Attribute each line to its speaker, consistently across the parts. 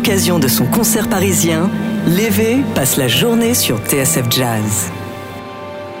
Speaker 1: l'occasion de son concert parisien, Lévé passe la journée sur TSF Jazz.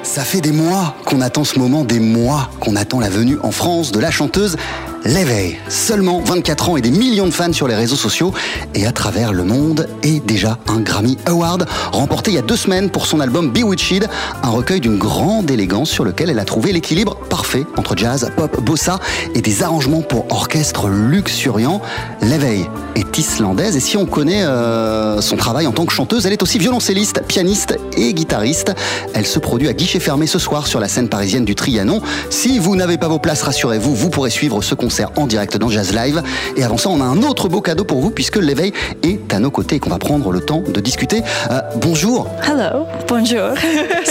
Speaker 2: Ça fait des mois qu'on attend ce moment, des mois qu'on attend la venue en France de la chanteuse L'éveil. Seulement 24 ans et des millions de fans sur les réseaux sociaux et à travers le monde et déjà un Grammy Award remporté il y a deux semaines pour son album Bewitched, un recueil d'une grande élégance sur lequel elle a trouvé l'équilibre parfait entre jazz, pop, bossa et des arrangements pour orchestre luxuriant. L'éveil est islandaise et si on connaît euh, son travail en tant que chanteuse, elle est aussi violoncelliste, pianiste et guitariste. Elle se produit à guichet fermé ce soir sur la scène parisienne du Trianon. Si vous n'avez pas vos places, rassurez-vous, vous pourrez suivre ce concert en direct dans Jazz Live. Et avant ça, on a un autre beau cadeau pour vous puisque l'éveil est à nos côtés et qu'on va prendre le temps de discuter. Euh, bonjour.
Speaker 3: Hello, bonjour.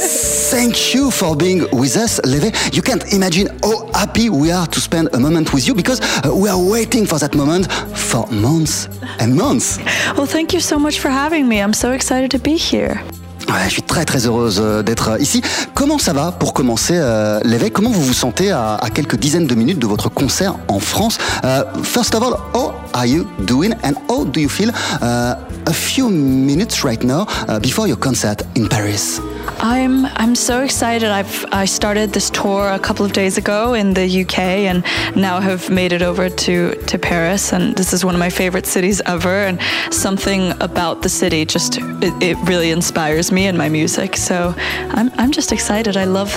Speaker 2: Thank you for being with us, Leve. You can't imagine how happy we are to spend a moment with you because uh, we are waiting for that moment for months and months.
Speaker 3: well, thank you so much for having me. I'm so excited to be here.
Speaker 2: Ouais, je suis très très heureuse euh, d'être euh, ici. Comment ça va pour commencer euh, l'éveil? Comment vous vous sentez à, à, quelques dizaines de minutes de votre concert en France? Uh, First of all, how are you doing and how do you feel a few minutes right now uh, before your concert in Paris?
Speaker 3: I'm I'm so excited. I've I started this tour a couple of days ago in the UK and now have made it over to to Paris. And this is one of my favorite cities ever and something about the city just it really inspires me and my music. So I'm I'm just excited. I love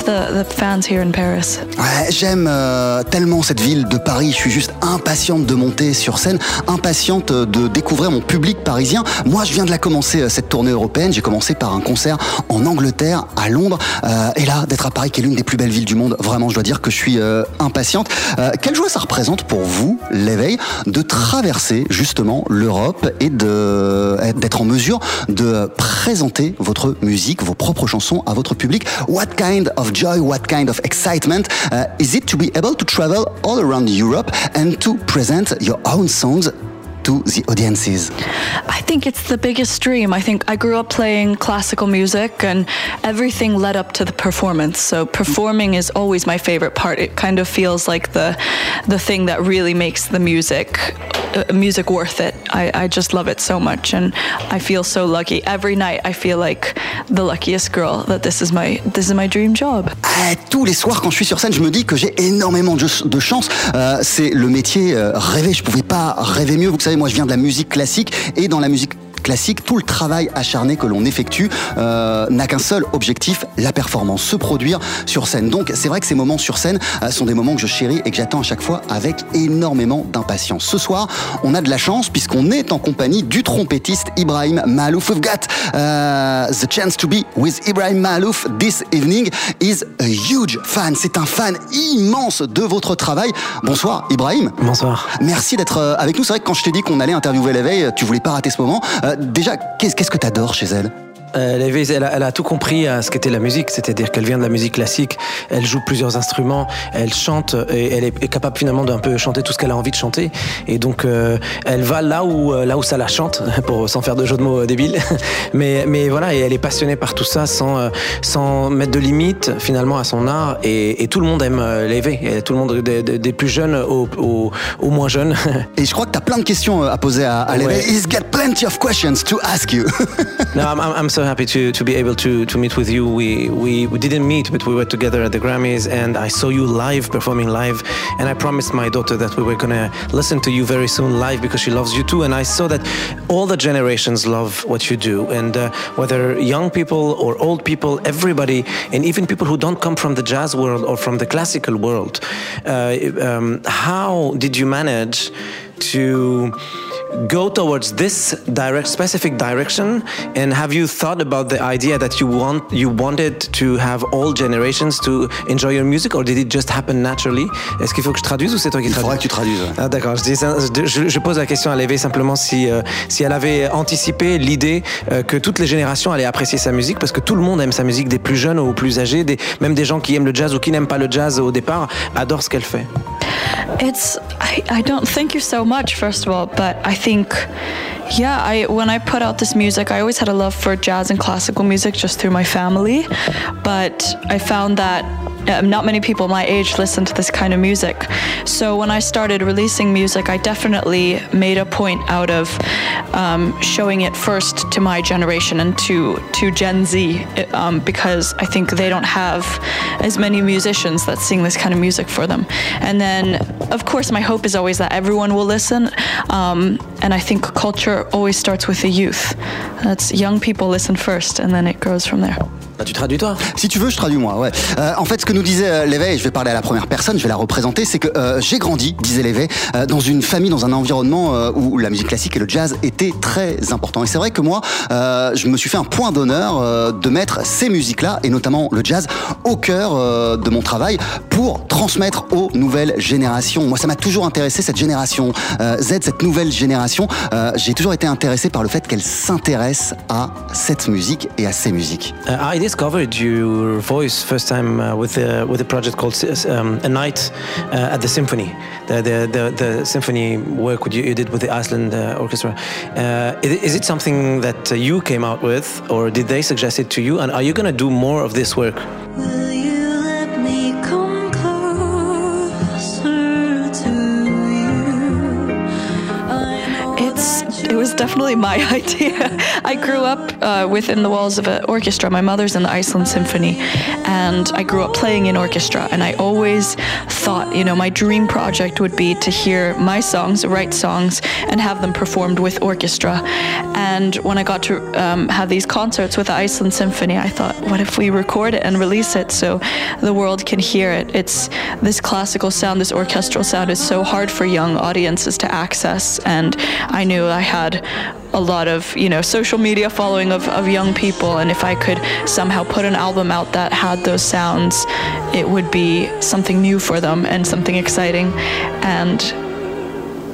Speaker 3: fans here in Paris.
Speaker 2: J'aime euh, tellement cette ville de Paris. Je suis juste impatiente de monter sur scène, impatiente de découvrir mon public parisien. Moi, je viens de la commencer cette tournée européenne. J'ai commencé par un concert en Angleterre à Londres euh, et là d'être à Paris qui est l'une des plus belles villes du monde vraiment je dois dire que je suis euh, impatiente euh, quelle joie ça représente pour vous l'éveil de traverser justement l'Europe et d'être en mesure de présenter votre musique vos propres chansons à votre public. What kind of joy what kind of excitement uh, is it to be able to travel all around Europe and to present your own songs to the audiences?
Speaker 3: I think it's the biggest dream. I think I grew up playing classical music and everything led up to the performance. So performing is always my favorite part. It kind of feels like the the thing that really makes the music uh, music worth it. I, I just love it so much, and I feel so lucky. Every night, I feel like the luckiest girl that this is my this is my dream job.
Speaker 2: Eh, tous les soirs, quand je suis sur scène, je me dis que j'ai énormément de, de chance. Euh, c'est le métier euh, rêvé. Je pouvais pas rêver mieux. Vous savez, moi, je viens de la musique classique et dans la musique classique, tout le travail acharné que l'on effectue euh, n'a qu'un seul objectif, la performance, se produire sur scène. Donc c'est vrai que ces moments sur scène euh, sont des moments que je chéris et que j'attends à chaque fois avec énormément d'impatience. Ce soir, on a de la chance puisqu'on est en compagnie du trompettiste Ibrahim Malouf. We've got uh, the chance to be with Ibrahim Malouf this evening. Is a huge fan. C'est un fan immense de votre travail. Bonsoir Ibrahim.
Speaker 4: Bonsoir.
Speaker 2: Merci d'être euh, avec nous. C'est vrai que quand je t'ai dit qu'on allait interviewer l'éveil, tu voulais pas rater ce moment. Euh, déjà, qu'est-ce que tu adores chez elle?
Speaker 4: Euh, elle, a, elle, a, tout compris à ce qu'était la musique, c'est-à-dire qu'elle vient de la musique classique, elle joue plusieurs instruments, elle chante et elle est capable finalement d'un peu chanter tout ce qu'elle a envie de chanter. Et donc euh, elle va là où euh, là où ça la chante, pour sans faire de jeu de mots débiles. mais mais voilà, et elle est passionnée par tout ça sans sans mettre de limites finalement à son art. Et, et tout le monde aime l'éveil, tout le monde des, des, plus jeunes aux, aux, moins jeunes.
Speaker 2: et je crois que tu as plein de questions à poser à, à l'éveil. He's got plenty of questions to ask you.
Speaker 4: no, I'm, I'm happy to, to be able to, to meet with you. We, we, we didn't meet, but we were together at the Grammys, and I saw you live, performing live. And I promised my daughter that we were to listen to you very soon live because she loves you too. And I saw that all the generations love what you do. And uh, whether young people or old people, everybody, and even people who don't come from the jazz world or from the classical world, uh, um, how did you manage to go towards this direct specific direction? And have you thought about the idea that you want you wanted to have all generations to enjoy your music or did it just happen naturally? Est-ce qu'il faut que je traduise ou c'est toi qui traduis
Speaker 2: il faudra que tu traduises
Speaker 4: ah, d'accord. Je, je, je, pose la question à Lévé simplement si euh, si elle avait anticipé l'idée euh, que toutes les générations allaient apprécier sa musique parce que tout le monde aime sa musique des plus jeunes aux plus âgés des, même des gens qui aiment le jazz ou qui n'aiment pas le jazz au départ adorent ce qu'elle fait.
Speaker 3: It's I, I don't thank you so much first of all, but I think yeah, I when I put out this music, I always had a love for jazz and classical music just through my family, but I found that um, not many people my age listen to this kind of music. So when I started releasing music, I definitely made a point out of um, showing it first to my generation and to to Gen Z um, because I think they don't have as many musicians that sing this kind of music for them. And then, of course, my hope is always that everyone will listen. Um, and I think culture always starts with the youth. That's young people listen first, and then it grows from there.
Speaker 4: Ah, tu traduis toi
Speaker 2: Si tu veux, je traduis moi. Ouais. Euh, en fait, ce que nous disait euh, l'éveil, je vais parler à la première personne, je vais la représenter, c'est que euh, j'ai grandi, disait l'éveil, euh, dans une famille, dans un environnement euh, où la musique classique et le jazz étaient très importants. Et c'est vrai que moi, euh, je me suis fait un point d'honneur de mettre ces musiques-là, et notamment le jazz, au cœur de mon travail pour transmettre aux nouvelles générations. Moi, ça m'a toujours intéressé cette génération Z, cette nouvelle génération. j'ai toujours été intéressé par le fait qu'elle s'intéresse à cette musique et à ces musiques.
Speaker 4: Discovered your voice first time uh, with a, with a project called um, A Night uh, at the Symphony, the the, the, the symphony work you, you, did with the Iceland uh, Orchestra. Uh, is, it something that you came out with, or did they suggest it to you? And are you going to do more of this work?
Speaker 3: Definitely my idea. I grew up uh, within the walls of an orchestra. My mother's in the Iceland Symphony, and I grew up playing in orchestra. And I always thought, you know, my dream project would be to hear my songs, write songs, and have them performed with orchestra. And when I got to um, have these concerts with the Iceland Symphony, I thought, what if we record it and release it so the world can hear it? It's this classical sound, this orchestral sound is so hard for young audiences to access. And I knew I had a lot of you know social media following of, of young people. And if i could somehow put an album out that had those sounds it would be something new for them and something exciting. And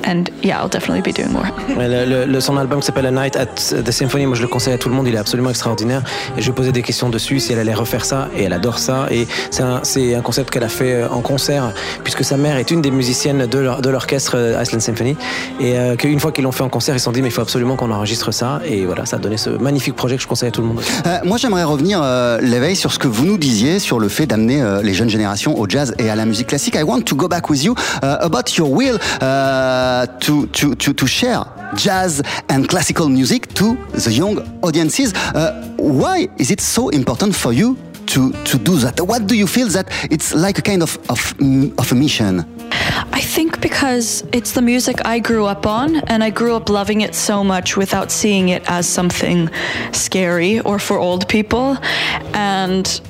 Speaker 3: and yeah, I'll definitely be doing more.
Speaker 4: le, le, son album qui s'appelle A Night at the Symphony, moi je le conseille à tout le monde, il est absolument extraordinaire. Et je lui posais des questions dessus, si elle allait refaire ça, et elle adore ça. Et c'est un, un, concept qu'elle a fait euh, en concert, puisque sa mère est une des musiciennes de l'orchestre euh, Iceland Symphony. Et euh, qu'une fois qu'ils l'ont fait en concert, ils se sont dit, mais il faut absolument qu'on enregistre ça. Et voilà, ça a donné ce magnifique projet que je conseille à tout le monde.
Speaker 2: Euh, moi j'aimerais revenir, euh, l'éveil, sur ce que vous nous disiez sur le fait d'amener les jeunes générations au jazz et à la musique classique. I want to go back with you about your will. uh, to, to, to, to share jazz and classical music to the young audiences. Uh, why is it so important for you to, to do that? What do you feel that it's like a kind of, of, of a mission?
Speaker 3: I think because it's the music I grew up on, and I grew up loving it so much without seeing it as something scary or for old people. And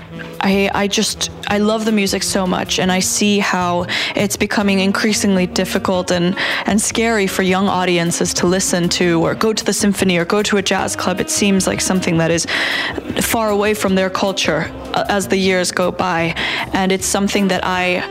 Speaker 3: I, I just I love the music so much and I see how it's becoming increasingly difficult and, and scary for young audiences to listen to or go to the symphony or go to a jazz club. It seems like something that is far away from their culture uh, as the years go by. And it's something that I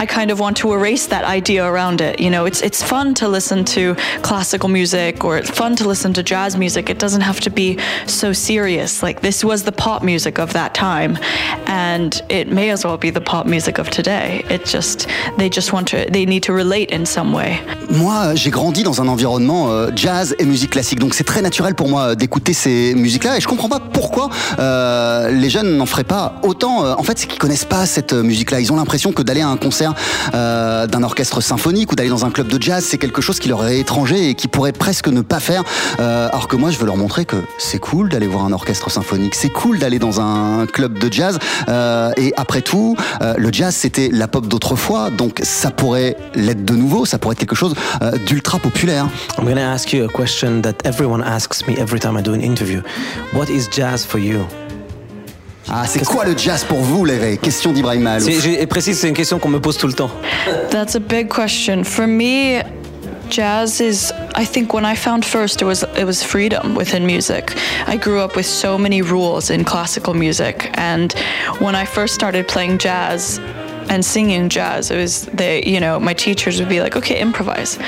Speaker 3: I kind of want to erase that idea around it. You know, it's it's fun to listen to classical music or it's fun to listen to jazz music. It doesn't have to be so serious. Like this was the pop music of that time and it may as well be the pop music of today. It just they just want to they need to relate in some way.
Speaker 2: Moi, j'ai grandi dans un environnement euh, jazz et musique classique, donc c'est très naturel pour moi d'écouter ces musiques-là et je comprends pas pourquoi euh, les jeunes n'en feraient pas autant. Euh, en fait, c'est qu'ils connaissent pas cette musique-là. Ils ont l'impression que d'aller à un concert euh, d'un orchestre symphonique ou d'aller dans un club de jazz, c'est quelque chose qui leur est étranger et qui pourraient presque ne pas faire. Euh, alors que moi, je veux leur montrer que c'est cool d'aller voir un orchestre symphonique, c'est cool d'aller dans un club de jazz. Euh, et après tout, euh, le jazz, c'était la pop d'autrefois, donc ça pourrait l'être de nouveau, ça pourrait être quelque chose euh, d'ultra populaire.
Speaker 4: I'm going to ask you a question that everyone asks me every time I do an interview. What is jazz for you?
Speaker 2: Ah, c'est quoi le jazz pour vous, l'éveil Question d'Ibrahim Mahalouf.
Speaker 4: Et précise, c'est une question qu'on me pose tout le temps.
Speaker 3: That's a big question. For me, jazz is I think when I found first it was it was freedom within music. I grew up with so many rules in classical music and when I first started playing jazz and singing jazz, it was they, you know, my teachers would be like, "Okay, improvise."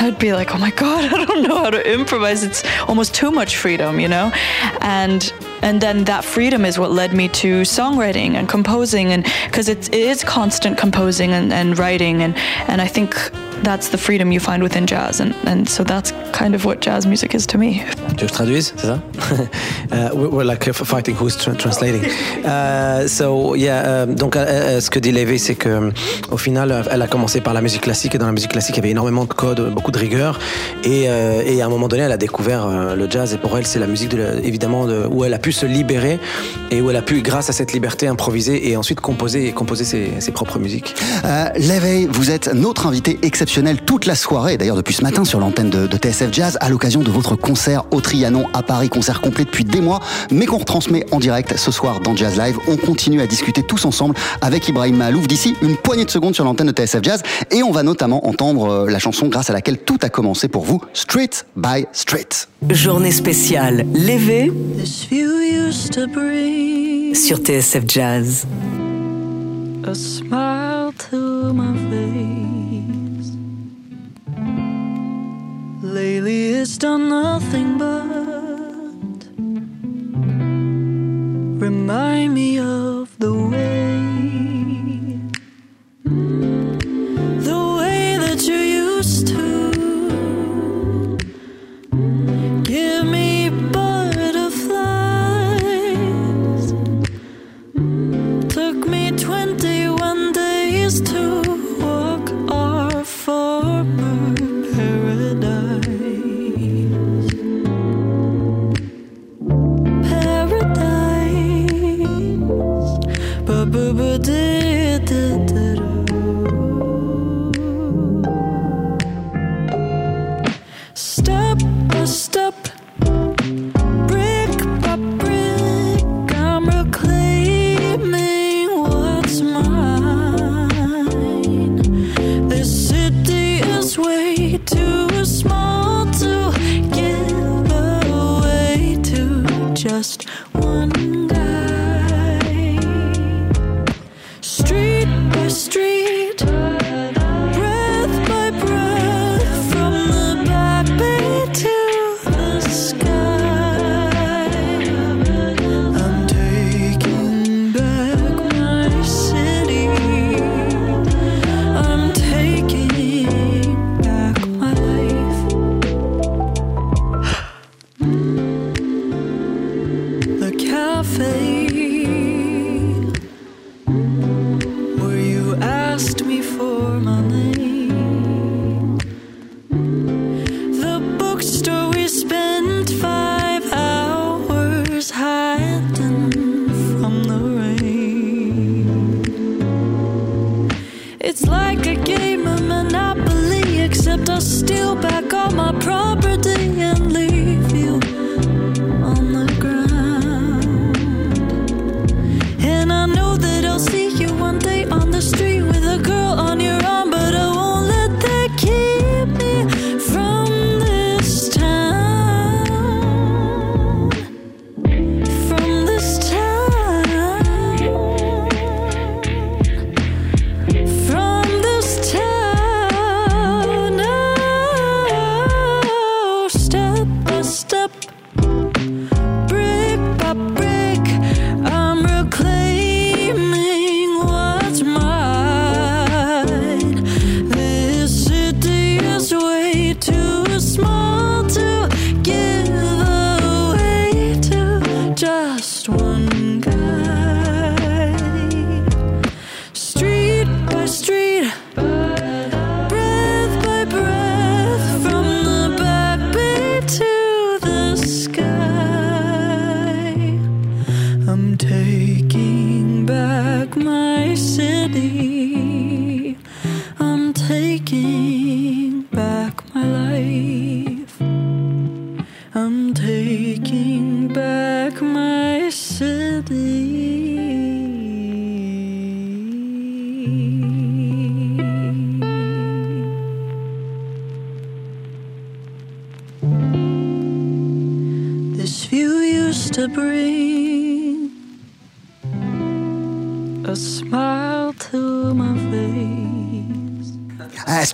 Speaker 3: I'd be like, "Oh my god, I don't know how to improvise. It's almost too much freedom, you know?" And and then that freedom is what led me to songwriting and composing and because it, is constant composing and, and writing and and I think that's the freedom you find within jazz and, and so that's kind of what jazz music is to me.
Speaker 4: Tu veux que je traduise, c'est ça? Uh, we're like uh, fighting who's tra- translating. Uh, so yeah, euh, donc euh, euh, ce que dit Lévé, c'est que euh, au final, euh, elle a commencé par la musique classique et dans la musique classique, il y avait énormément de codes, beaucoup de rigueur. Et, euh, et à un moment donné, elle a découvert euh, le jazz et pour elle, c'est la musique de la- évidemment de- où elle a pu se libérer et où elle a pu, grâce à cette liberté, improviser et ensuite composer et composer ses, ses propres musiques.
Speaker 2: Euh, L'éveil, vous êtes notre invité exceptionnel toute la soirée, d'ailleurs depuis ce matin sur l'antenne de, de TSF Jazz, à l'occasion de votre concert au Trianon à Paris, concert complet depuis des mois, mais qu'on retransmet en direct ce soir dans Jazz Live. On continue à discuter tous ensemble avec Ibrahim Mahalouf d'ici une poignée de secondes sur l'antenne de TSF Jazz, et on va notamment entendre euh, la chanson grâce à laquelle tout a commencé pour vous, Street by Street.
Speaker 1: Journée spéciale sur TSF Jazz.
Speaker 3: a smile to my face. Lately, it's done nothing but remind me of the way, the way that you used to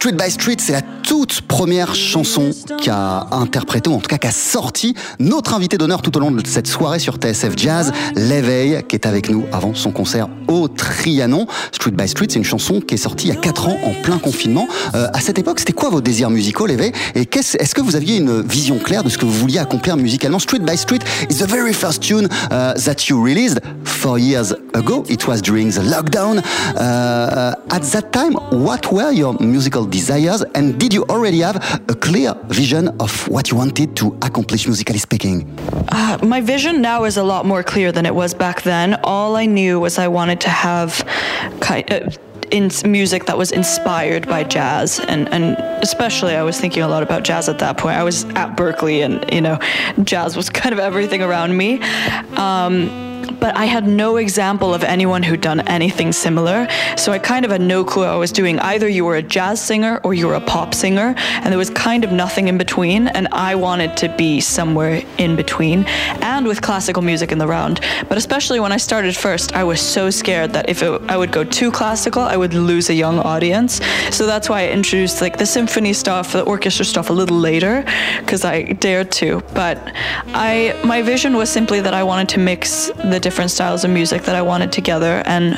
Speaker 3: Street by Street,
Speaker 2: c'est la première chanson qu'a interprétée, ou en tout cas qu'a sorti notre invité d'honneur tout au long de cette soirée sur TSF Jazz, L'éveil, qui est avec nous avant son concert au Trianon. Street by Street, c'est une chanson qui est sortie il y a 4 ans en plein confinement. Euh, à cette époque, c'était quoi vos désirs musicaux, L'éveil Et qu'est-ce- est-ce que vous aviez une vision claire de ce que vous vouliez accomplir musicalement? Street by Street is the very first tune uh, that you released four years ago. It was during the lockdown. Uh, at that time, what were your musical desires? And did you already have a clear vision of what you wanted to accomplish musically speaking?
Speaker 3: Uh, my vision now is a lot more clear than it was back then. All I knew was I wanted to have kind uh, in music that was inspired by jazz, and and especially I was thinking a lot about jazz at that point. I was at Berkeley, and you know, jazz was kind of everything around me. Um, but I had no example of anyone who'd done anything similar. So I kind of had no clue I was doing. Either you were a jazz singer or you were a pop singer, and there was kind of nothing in between. And I wanted to be somewhere in between, and with classical music in the round. But especially when I started first, I was so scared that if it, I would go too classical, I would lose a young audience. So that's why I introduced like the symphony stuff, the orchestra stuff a little later, because I dared to. But I, my vision was simply that I wanted to mix the different styles of music that I wanted together, and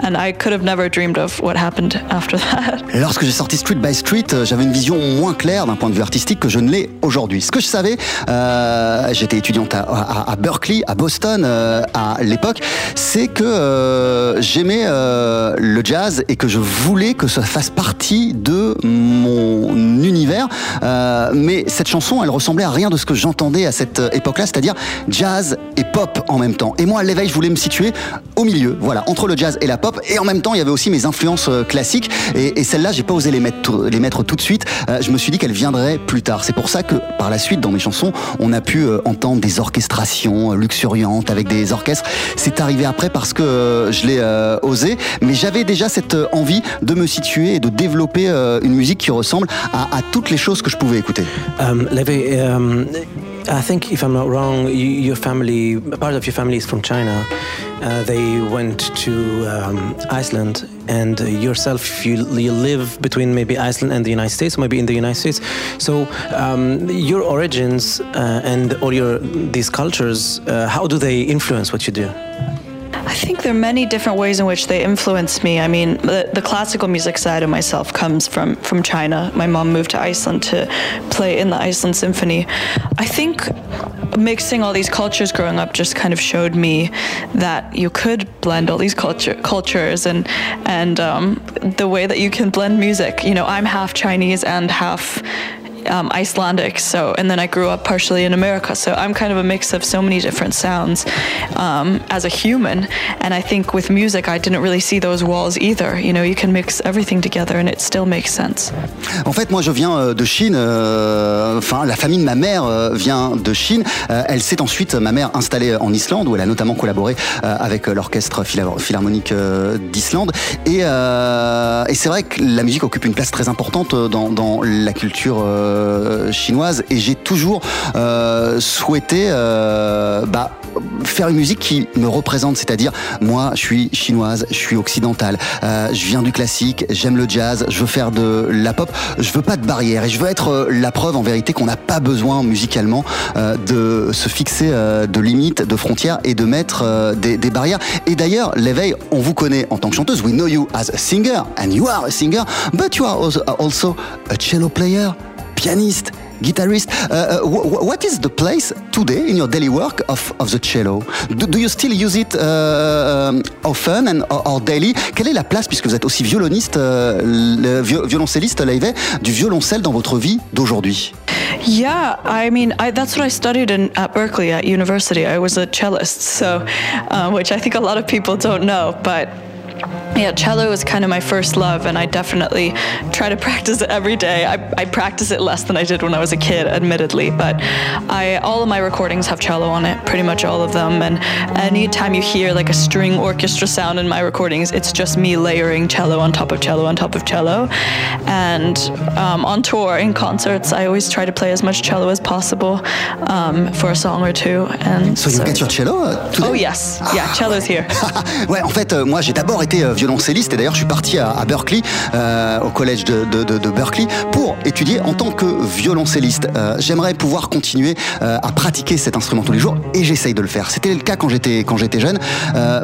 Speaker 3: and I could have never dreamed of what happened after that.
Speaker 2: Lorsque j'ai sorti Street by Street, euh, j'avais une vision moins claire d'un point de vue artistique que je ne l'ai aujourd'hui. Ce que je savais, euh, j'étais étudiante à, Berkeley, à Boston euh, à l'époque, c'est que j'aimais le jazz et que je voulais que ça fasse partie de mon univers. Mais cette chanson, elle ressemblait à rien de ce que j'entendais à cette époque-là, c'est-à-dire jazz et pop en même temps. Et moi, je voulais me situer au milieu, voilà, entre le jazz et la pop. Et en même temps, il y avait aussi mes influences euh, classiques. Et, et celles-là, j'ai pas osé les mettre, tout- de suite. Euh, je me suis dit qu'elles viendraient plus tard. C'est pour ça que, par la suite, dans mes chansons, on a pu euh, entendre des orchestrations luxuriantes avec des orchestres. C'est arrivé après parce que je l'ai osé. Mais j'avais déjà cette envie de me situer et de développer une musique qui ressemble à, toutes les choses que je pouvais écouter.
Speaker 4: Um, Levi, um, I think if I'm not wrong, you, your family, part of your family is from China. Uh, they went to um, Iceland, and uh, yourself, you, you live between maybe Iceland and the United States, or maybe in the United States. So um, your origins uh, and all your these cultures, uh, how do they influence what you do?
Speaker 3: I think there are many different ways in which they influence me. I mean, the, the classical music side of myself comes from, from China. My mom moved to Iceland to play in the Iceland Symphony. I think mixing all these cultures growing up just kind of showed me that you could blend all these culture, cultures and and um, the way that you can blend music. You know, I'm half Chinese and half um, Icelandic. So, and then I grew up partially in America. So I'm kind of a mix of so many different sounds um, as a human. And I think with music, I didn't really see those walls either. You know, you can mix everything together and it still makes sense.
Speaker 2: En fait, moi, je viens euh, de Chine. euh, la famille de ma mère euh, vient de Chine. Euh, elle s'est ensuite, ma mère, installée en Islande, où elle a notamment collaboré euh, avec l'orchestre philharmonique euh, d'Islande. Et, euh, et c'est vrai que la musique occupe une place très importante euh, dans, dans la culture euh, chinoise. Et j'ai toujours euh, souhaité euh, bah, faire une musique qui me représente, c'est-à-dire moi, je suis chinoise, je suis occidentale, euh, je viens du classique, j'aime le jazz, je veux faire de la pop, je veux pas de barrière. Et je veux être euh, la preuve en vérité qu'on n'a pas besoin musicalement euh, de se fixer euh, de limites, de frontières et de mettre euh, des, des barrières. Et d'ailleurs, l'éveil, on vous connaît en tant que chanteuse, we know you as a singer and you are a singer, but you are also a cello player, pianiste. Guitarist, uh, uh, wh- wh- what is the place today in your daily work of, of the cello? Do, do you still use it uh, um, often and or, or daily? Quelle est la place, puisque vous êtes aussi violoniste, viol- violoncelliste, du violoncelle dans votre vie d'aujourd'hui?
Speaker 3: Yeah, I mean, I, that's what I studied in, at Berkeley at university. I was a cellist, so um, which I think a lot of people don't know, but. Yeah, cello is kind of my first love, and I definitely try to practice it every day. I, I practice it less than I did when I was a kid, admittedly, but I all of my recordings have cello on it, pretty much all of them. And anytime you hear like a string orchestra sound in my recordings, it's just me layering cello on top of cello on top of cello. And um, on tour, in concerts, I always try to play as much cello as possible um, for a song or two. And
Speaker 2: So you get your cello uh, today?
Speaker 3: oh yes, yeah, cello's here.
Speaker 2: ouais, en fait, euh, moi j'ai d'abord été euh, violoncelliste et d'ailleurs je suis parti à, à Berkeley, euh, au collège de, de- de- de Berkeley, pour étudier en tant que violoncelliste. Euh, J'aimerais pouvoir continuer euh, à pratiquer cet instrument tous les jours et j'essaye de le faire. C'était le cas quand j'étais quand j'étais jeune,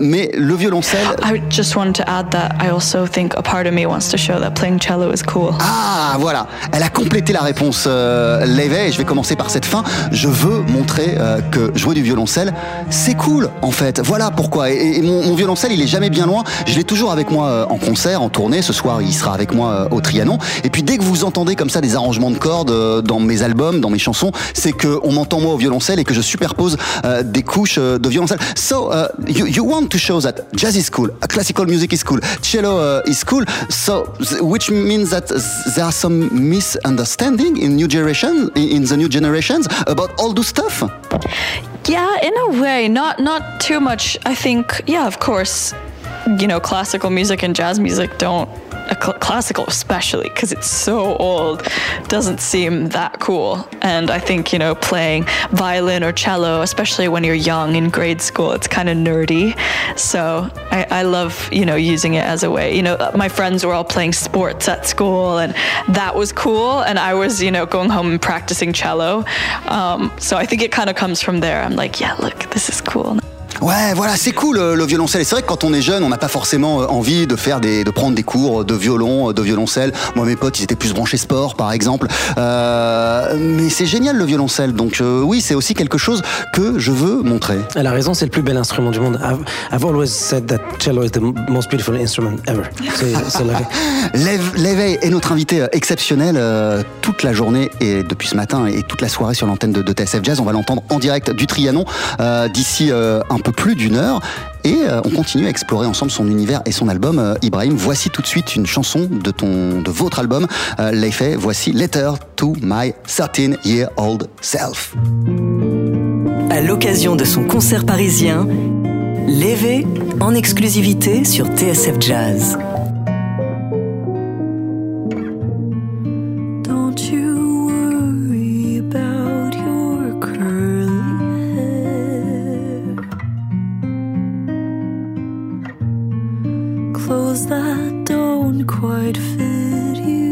Speaker 2: mais le violoncelle.
Speaker 3: I just wanted to add that I also think a part of me wants to show that playing cello is cool.
Speaker 2: Ah, voilà. Elle a complété la réponse, Levey, et je vais commencer par cette fin. Je veux montrer que jouer du violoncelle, c'est cool, en fait. Voilà pourquoi. Et, et mon, mon violoncelle, il est jamais bien loin. Je l'ai toujours avec moi euh, en concert, en tournée. Ce soir, il sera avec moi euh, au Trianon. Et puis, dès que vous entendez comme ça des arrangements de cordes euh, dans mes albums, dans mes chansons, c'est que on m'entend moi au violoncelle et que je superpose des couches de violoncelle. So, uh, you, you want to show that jazz is cool, classical music is cool, cello uh, is cool. So, which means that there are some misunderstanding in new generation, in the new generations about all those stuff?
Speaker 3: Yeah, in a way, not not too much. I think, yeah, of course, you know, classical music and jazz music don't. Cl- classical, especially because it's so old, doesn't seem that cool. And I think you know, playing violin or cello, especially when you're young in grade school, it's kind of nerdy. So I, I love you know using it as a way. You know, my friends were all playing sports at school, and that was cool. And I was you know going home and practicing cello. Um, so I think it kind of comes from there. I'm like, yeah, look, this is cool.
Speaker 2: Ouais, voilà, c'est cool euh, le violoncelle. Et c'est vrai que quand on est jeune, on n'a pas forcément euh, envie de faire des, de prendre des cours de violon, euh, de violoncelle. Moi, mes potes, ils étaient plus branchés sport, par exemple. Euh, mais c'est génial le violoncelle. Donc euh, oui, c'est aussi quelque chose que je veux montrer.
Speaker 4: Elle a raison, c'est le plus bel instrument du monde. I've, I've always said that cello is the most beautiful instrument ever. C'est-
Speaker 2: L'éveil est notre invité exceptionnel euh, toute la journée et depuis ce matin et toute la soirée sur l'antenne de, de TSF Jazz. On va l'entendre en direct du Trianon d'ici un peu plus d'une heure. Et euh, on continue à explorer ensemble son univers et son album. Euh, Ibrahim, voici tout de suite une chanson de, ton, de votre album, euh, Leifei. Voici Letter to My 13-Year-Old Self.
Speaker 1: À l'occasion de son concert parisien, Lévé en exclusivité sur TSF Jazz.
Speaker 5: That don't quite fit you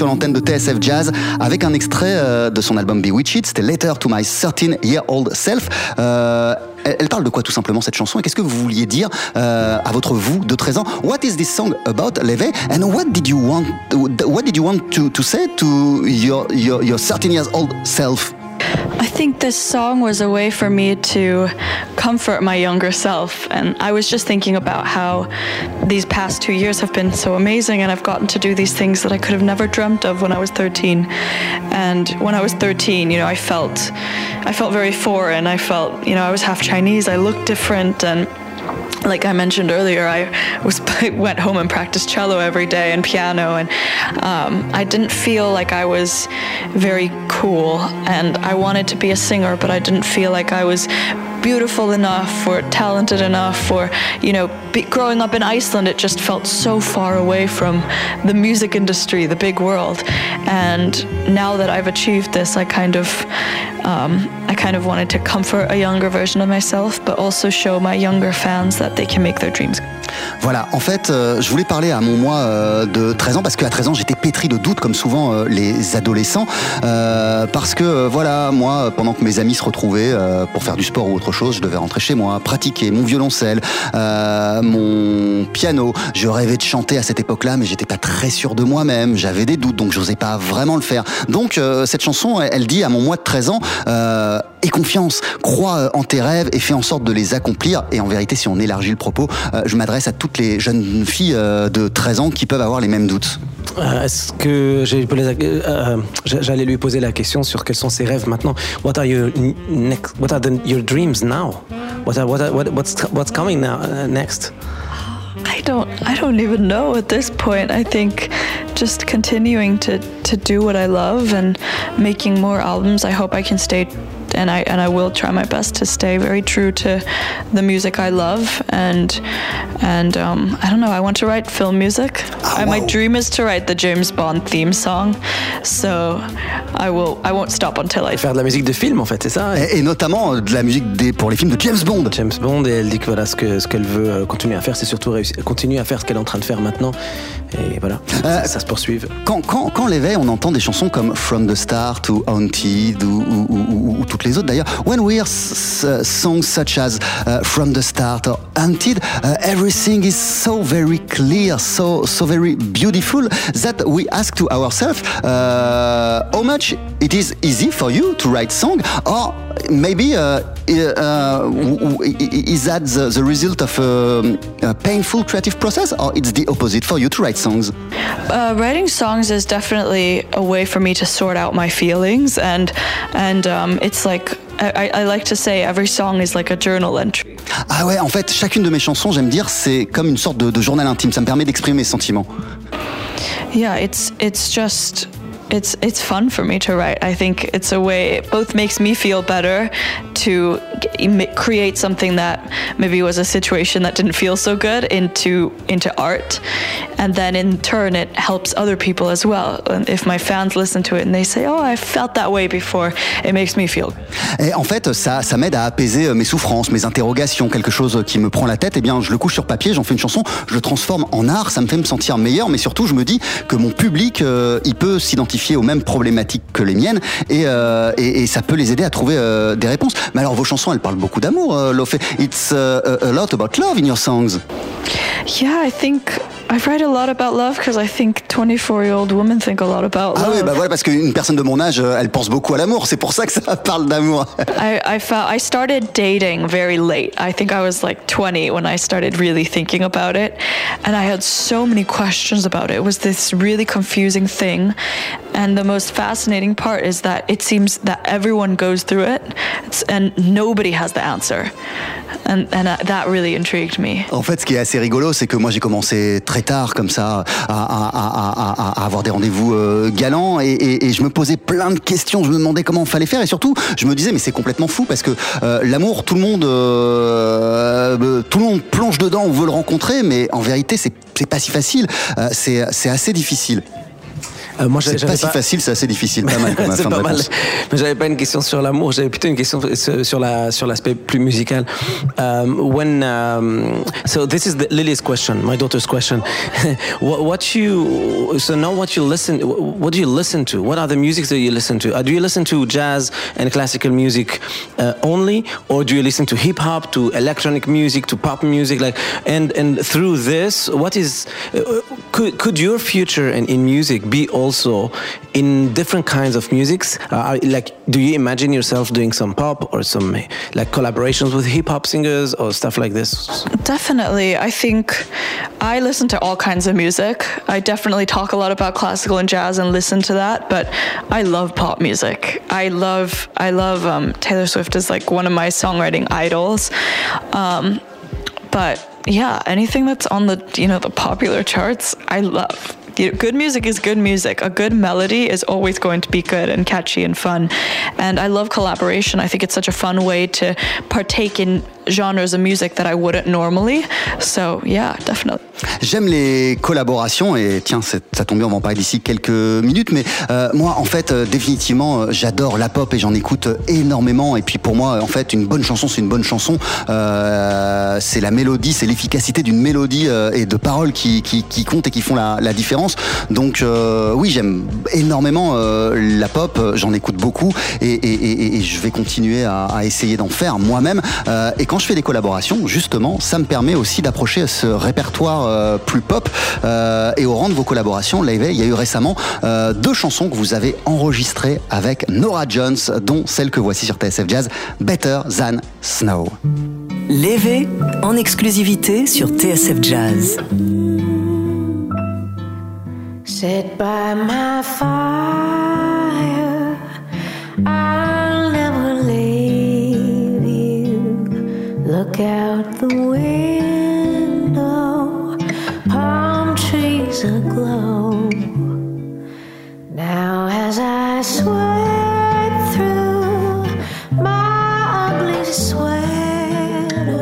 Speaker 2: sur l'antenne de TSF Jazz avec un extrait euh, de son album Bewitched, c'était Letter to My 13-Year-Old Self. Euh, elle parle de quoi tout simplement cette chanson? Et qu'est-ce que vous vouliez dire euh, à votre vous de 13 ans? What is this song about, Leve And what did you want what did you want to, to say to your, your, your 13 years old self?
Speaker 3: I think this song was a way for me to comfort my younger self. And I was just thinking about how these past two years have been so amazing, and I've gotten to do these things that I could have never dreamt of when I was 13. And when I was 13, you know, I felt, I felt very foreign. I felt, you know, I was half Chinese. I looked different, and like I mentioned earlier, I was went home and practiced cello every day and piano, and um, I didn't feel like I was very cool. And I wanted to be a singer, but I didn't feel like I was beautiful enough or talented enough or you know be, growing up in Iceland it just felt so far away from the music industry the big world. And now that I've achieved this I kind of um, I kind of wanted to comfort a younger version of myself but also show my younger fans that they can make their dreams.
Speaker 2: Voilà, en fait, euh, je voulais parler à mon moi euh, de 13 ans parce qu'à 13 ans, j'étais pétri de doutes comme souvent euh, les adolescents. Parce que voilà, moi, pendant que mes amis se retrouvaient pour faire du sport ou autre chose, je devais rentrer chez moi, pratiquer mon violoncelle, mon piano. Je rêvais de chanter à cette époque-là, mais j'étais pas très sûr de moi-même. J'avais des doutes, donc j'osais pas vraiment le faire. Donc cette chanson, elle, dit à mon moi de 13 ans aie confiance, crois en tes rêves et fais en sorte de les accomplir. Et en vérité, si on élargit le propos, je m'adresse à toutes les jeunes filles euh, de 13 ans qui peuvent avoir les mêmes doutes
Speaker 4: euh, Est-ce que euh, j'allais lui poser la question sur quels sont ses rêves maintenant? What are your next, What are your dreams now? What are, what, are, what what's what's coming now uh, next?
Speaker 3: I don't I don't even know at this point. I think just continuing to to do what I love and making more albums. I hope I can stay and I and I will try my best to stay very true to the music I love. And and um, I don't know I want to write film music. Oh, my dream is to write the James Bond theme song. So I will I won't stop until I
Speaker 4: faire de la musique de film en fait c'est ça
Speaker 2: et, et, notamment euh, de la musique des, pour les films de James Bond.
Speaker 4: James Bond et elle dit que voilà ce que ce qu'elle veut euh, continuer à faire c'est surtout réussir, continuer à faire ce qu'elle est en train de faire maintenant et voilà euh, ça, se poursuive
Speaker 2: quand, quand, quand l'éveil on entend des chansons comme From the Start ou Haunted ou, ou, ou, ou toutes les autres d'ailleurs. When we hear songs such as uh, From the Start or Until, uh, everything is so very clear, so so very beautiful that we ask to ourselves uh, how much it is easy for you to write song or maybe uh, uh, is that the, the result of a, a, painful creative process or it's the opposite for you to write songs?
Speaker 3: Uh, writing songs is definitely a way for me to sort out my feelings, and and um, it's like I, I like to say every song is like a journal entry.
Speaker 2: Ah ouais, en fait, chacune de mes chansons, j'aime dire, c'est comme une sorte de, de journal intime. Ça me permet d'exprimer mes sentiments.
Speaker 3: Yeah, it's it's just it's it's fun for me to write. I think it's a way it both makes me feel better to create something that maybe was a situation that didn't feel so good into into art, and then in turn it helps other people as well. If my fans listen to it and they say, "Oh, I felt that way before," it makes me feel.
Speaker 2: Et en fait, ça, ça m'aide à apaiser euh, mes souffrances, mes interrogations, quelque chose qui me prend la tête. Eh bien, je le couche sur papier, j'en fais une chanson, je le transforme en art. Ça me fait me sentir meilleur, mais surtout, je me dis que mon public, euh, il peut s'identifier aux mêmes problématiques que les miennes, et, euh, et, et ça peut les aider à trouver euh, des réponses. Mais alors, vos chansons, elles parlent beaucoup d'amour, euh, Lofé. It's a lot about love in your songs.
Speaker 3: Yeah, I think I write a lot about love because I think 24-year-old women think a lot about love.
Speaker 2: Ah oui, bah voilà, parce qu'une personne de mon âge, euh, elle pense beaucoup à l'amour. C'est pour ça que ça parle d'amour.
Speaker 3: I, I felt I started dating very late. I think I was like 20 when I started really thinking about it, and I had so many questions about it. It was this really confusing thing, and the most fascinating part is that it seems that everyone goes through it, it's, and nobody has the answer, and and uh, that really intrigued me.
Speaker 2: En fait, ce qui est assez rigolo, c'est que moi j'ai commencé très tard comme ça à, avoir des rendez-vous euh, galants et, je me posais plein de questions. Je me demandais comment fallait faire et surtout, je me disais mais c'est complètement fou parce que euh, l'amour, tout le monde, euh, tout le monde plonge dedans, on veut le rencontrer, mais en vérité c'est pas si facile. C'est assez difficile.
Speaker 4: Euh, moi,
Speaker 2: C'est pas si facile, c'est assez difficile. Pas mal comme
Speaker 4: c'est
Speaker 2: fin de
Speaker 4: pas mal. Mais j'avais pas une question sur l'amour, j'avais plutôt une question sur la sur l'aspect plus musical. Um, when um, so this is the, Lily's question, my daughter's question. what, what you so now what you listen what do you listen to? What are the musics that you listen to? Uh, do you listen to jazz and classical music uh, only, or do you listen to hip hop, to electronic music, to pop music? Like and and through this, what is uh, could could your future in, in music be also in different kinds of musics? Uh, like, do you imagine yourself doing some pop or some like collaborations with hip hop singers or stuff like this?
Speaker 3: Definitely. I think I listen to all kinds of music. I definitely talk a lot about classical and jazz and listen to that, but I love pop music. I love I love um, Taylor Swift is like one of my songwriting idols. Um, but yeah, anything that's on the you know the popular charts, I love. You know, good music is good music. A good melody is always going to be good and catchy and fun. And I love collaboration. I think it's such a fun way to partake in genres of music that I wouldn't normally. So yeah, definitely.
Speaker 2: J'aime les collaborations et tiens, ça tombe bien, on va en parler d'ici quelques minutes. Mais euh, moi, en fait, euh, définitivement, euh, j'adore la pop et j'en écoute euh, énormément. Et puis pour moi, en fait, une bonne chanson, c'est une bonne chanson. Euh, c'est la mélodie, c'est l'efficacité d'une mélodie euh, et de paroles qui, qui, qui comptent et qui font la, la différence. Donc oui, j'aime énormément la pop. J'en écoute beaucoup et, et- et- et je vais continuer à, à essayer d'en faire moi-même. Et quand je fais des collaborations, justement, ça me permet aussi d'approcher ce répertoire euh, plus pop. Euh, et au rang de vos collaborations, Live, il y a eu récemment euh, deux chansons que vous avez enregistrées avec Nora Jones, dont celle que voici sur TSF Jazz, Better Than Snow.
Speaker 1: Lévé en exclusivité sur TSF Jazz.
Speaker 6: Sit by my fire. I'll Look out the window. Palm trees aglow. Now, as I sweat through my ugly sweater,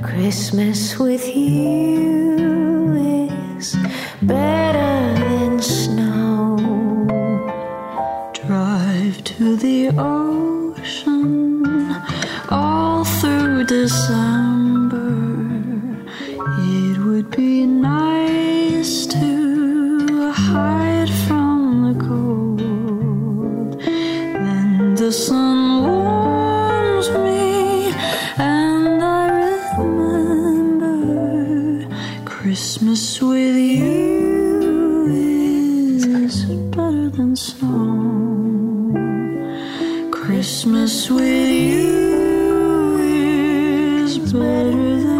Speaker 6: Christmas with you is better than snow.
Speaker 5: Drive to the December. It would be nice to hide from the cold. Then the sun warms me, and I remember Christmas with you is better than snow. Christmas with you matters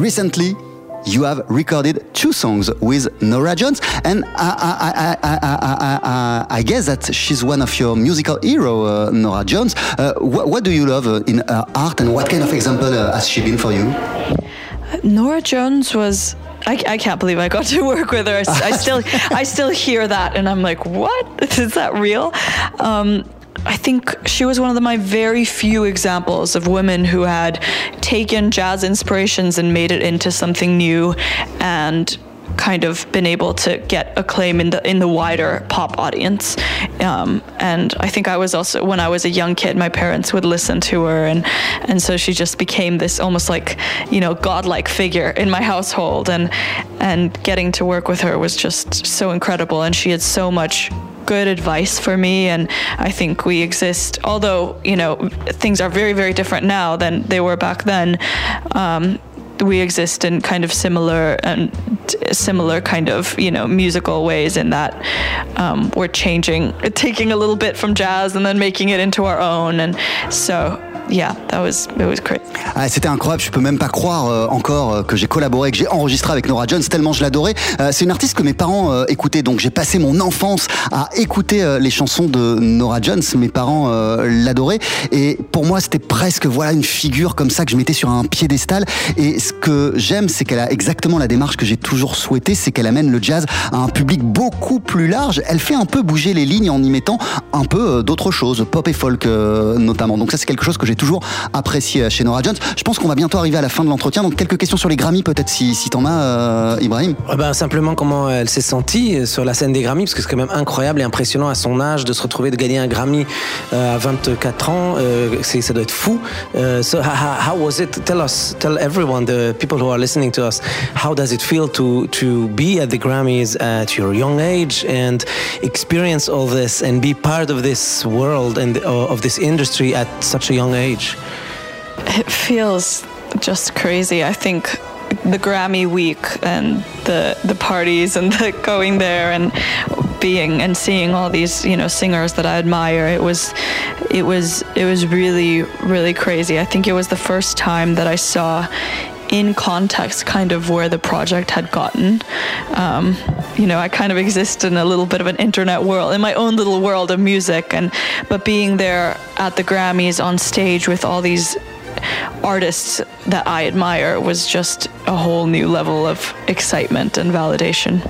Speaker 2: Recently, you have recorded two songs with Nora Jones, and I, I, I, I, guess that she's one of your musical hero, uh, Nora Jones. Uh, what, what do you love uh, in her art, and what kind of example uh, has she been for you?
Speaker 3: Nora Jones was. I, I can't believe I got to work with her. I still, I still hear that, and I'm like, "What is that real?" Um, I think she was one of the, my very few examples of women who had taken jazz inspirations and made it into something new, and kind of been able to get acclaim in the in the wider pop audience. Um, and I think I was also when I was a young kid, my parents would listen to her, and and so she just became this almost like you know godlike figure in my household. And and getting to work with her was just so incredible, and she had so much good advice for me and I think we exist although you know things are very very different now than they were back then um, we exist in kind of similar and similar kind of you know musical ways in that um, we're changing taking a little bit from jazz and then making it into our own and so yeah that was it was great
Speaker 2: Ah, C'était incroyable, je peux même pas croire euh, encore euh, que j'ai collaboré, que j'ai enregistré avec Nora Jones, tellement je l'adorais. Euh, c'est une artiste que mes parents euh, écoutaient, donc j'ai passé mon enfance à écouter euh, les chansons de Nora Jones. Mes parents euh, l'adoraient et pour moi c'était presque voilà une figure comme ça que je mettais sur un piédestal. Et ce que j'aime, c'est qu'elle a exactement la démarche que j'ai toujours souhaité, c'est qu'elle amène le jazz à un public beaucoup plus large. Elle fait un peu bouger les lignes en y mettant un peu euh, d'autres choses, pop et folk euh, notamment. Donc ça c'est quelque chose que j'ai toujours apprécié chez Nora Jones. Je pense qu'on va bientôt arriver à la fin de l'entretien, donc quelques questions sur les Grammy peut-être si, si t'en as, euh, Ibrahim.
Speaker 4: Ah ben, simplement comment elle s'est sentie sur la scène des Grammys, parce que c'est quand même incroyable et impressionnant à son âge de se retrouver de gagner un Grammy euh, à 24 ans. Euh, ça doit être fou. Euh, how, was it? Tell us, tell everyone, people who are listening to us, how does it feel to to be at the Grammys at your young age and experience all this and be part of this world and uh, of this industry at such a young age?
Speaker 3: it feels just crazy. I think the Grammy week and the the parties and the going there and being and seeing all these you know singers that I admire. It was it was it was really really crazy. I think it was the first time that I saw in context kind of where the project had gotten. Um, you know, I kind of exist in a little bit of an internet world, in my own little world of music, and but being there at the Grammys on stage with all these artists that I admire was just a whole new level of excitement and validation.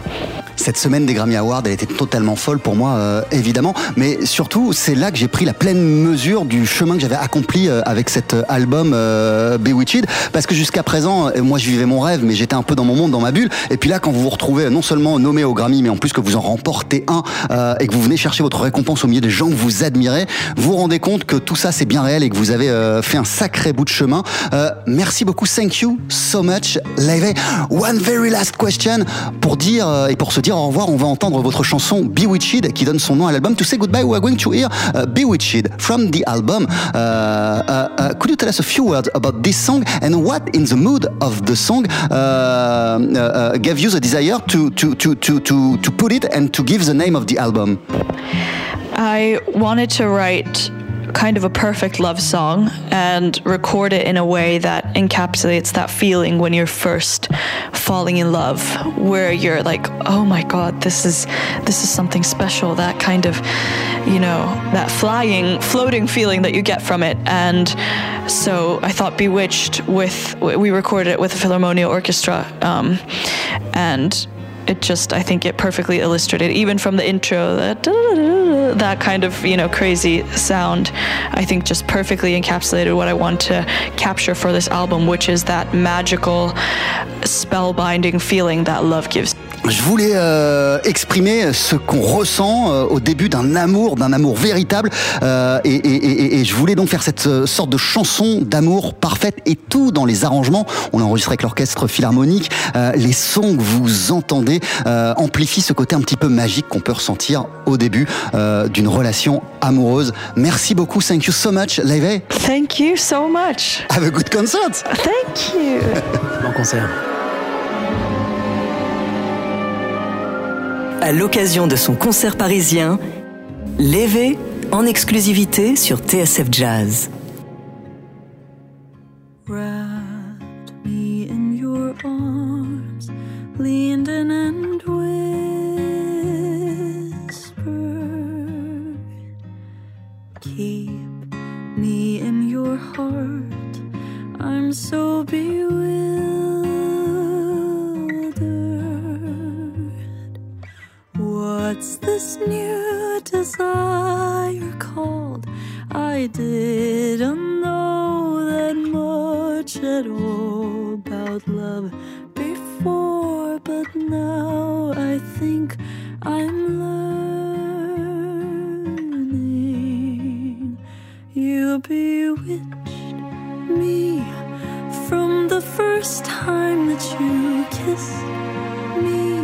Speaker 2: Cette semaine des Grammy Awards, elle était totalement folle pour moi, euh, évidemment. Mais surtout, c'est là que j'ai pris la pleine mesure du chemin que j'avais accompli euh, avec cet euh, album euh, Bewitched. Parce que jusqu'à présent, moi, je vivais mon rêve, mais j'étais un peu dans mon monde, dans ma bulle. Et puis là, quand vous vous retrouvez non seulement nommé au Grammy, mais en plus que vous en remportez un et que vous venez chercher votre récompense au milieu des gens que vous admirez, vous vous rendez compte que tout ça, c'est bien réel et que vous avez fait un sacré bout de chemin. Merci beaucoup. Thank you so much, Leve. One very last question pour dire et pour se dire au revoir. On va entendre votre chanson Bewitched qui donne son nom à l'album. To say goodbye, we are going to hear uh, Bewitched from the album. Uh, uh, uh, could you tell us a few words about this song and what in the mood of the song gave you the desire to, to, to, to, to put it and to give the name of the album?
Speaker 3: I wanted to write kind of a perfect love song and record it in a way that encapsulates that feeling when you're first falling in love where you're like oh my god this is this is something special that kind of you know that flying floating feeling that you get from it. And so i thought bewitched with we recorded it with the philharmonia orchestra um, and it just I think it perfectly illustrated even from the intro that that kind of you know crazy sound I think just perfectly encapsulated what I want to capture for this album which is that magical spellbinding feeling that love gives
Speaker 2: Je voulais euh, exprimer ce qu'on ressent euh, au début d'un amour, d'un amour véritable, euh, et, et, et, et, je voulais donc faire cette euh, sorte de chanson d'amour parfaite et tout dans les arrangements. On a enregistré avec l'orchestre philharmonique. Euh, les sons que vous entendez euh, amplifient ce côté un petit peu magique qu'on peut ressentir au début d'une relation amoureuse. Merci beaucoup. Thank you so much, Leve.
Speaker 3: Thank you so much.
Speaker 2: Have a good concert.
Speaker 3: Thank you.
Speaker 4: bon concert.
Speaker 1: À l'occasion de son concert parisien, Lévé en exclusivité sur TSF Jazz.
Speaker 5: This new desire called? I didn't know that much at all about love before, but now I think I'm learning. You bewitched me from the first time that you kissed me.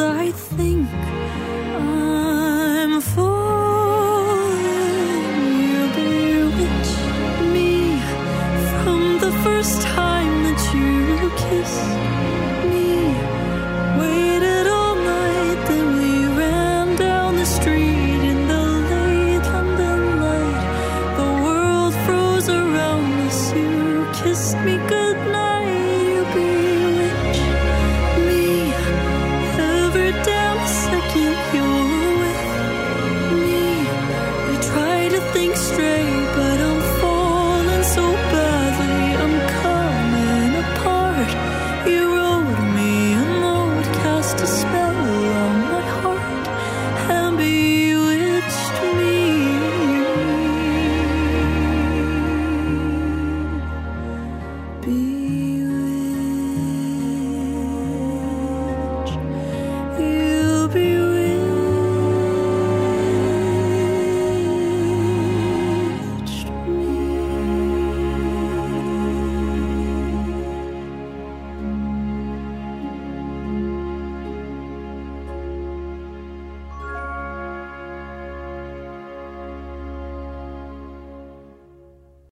Speaker 5: I think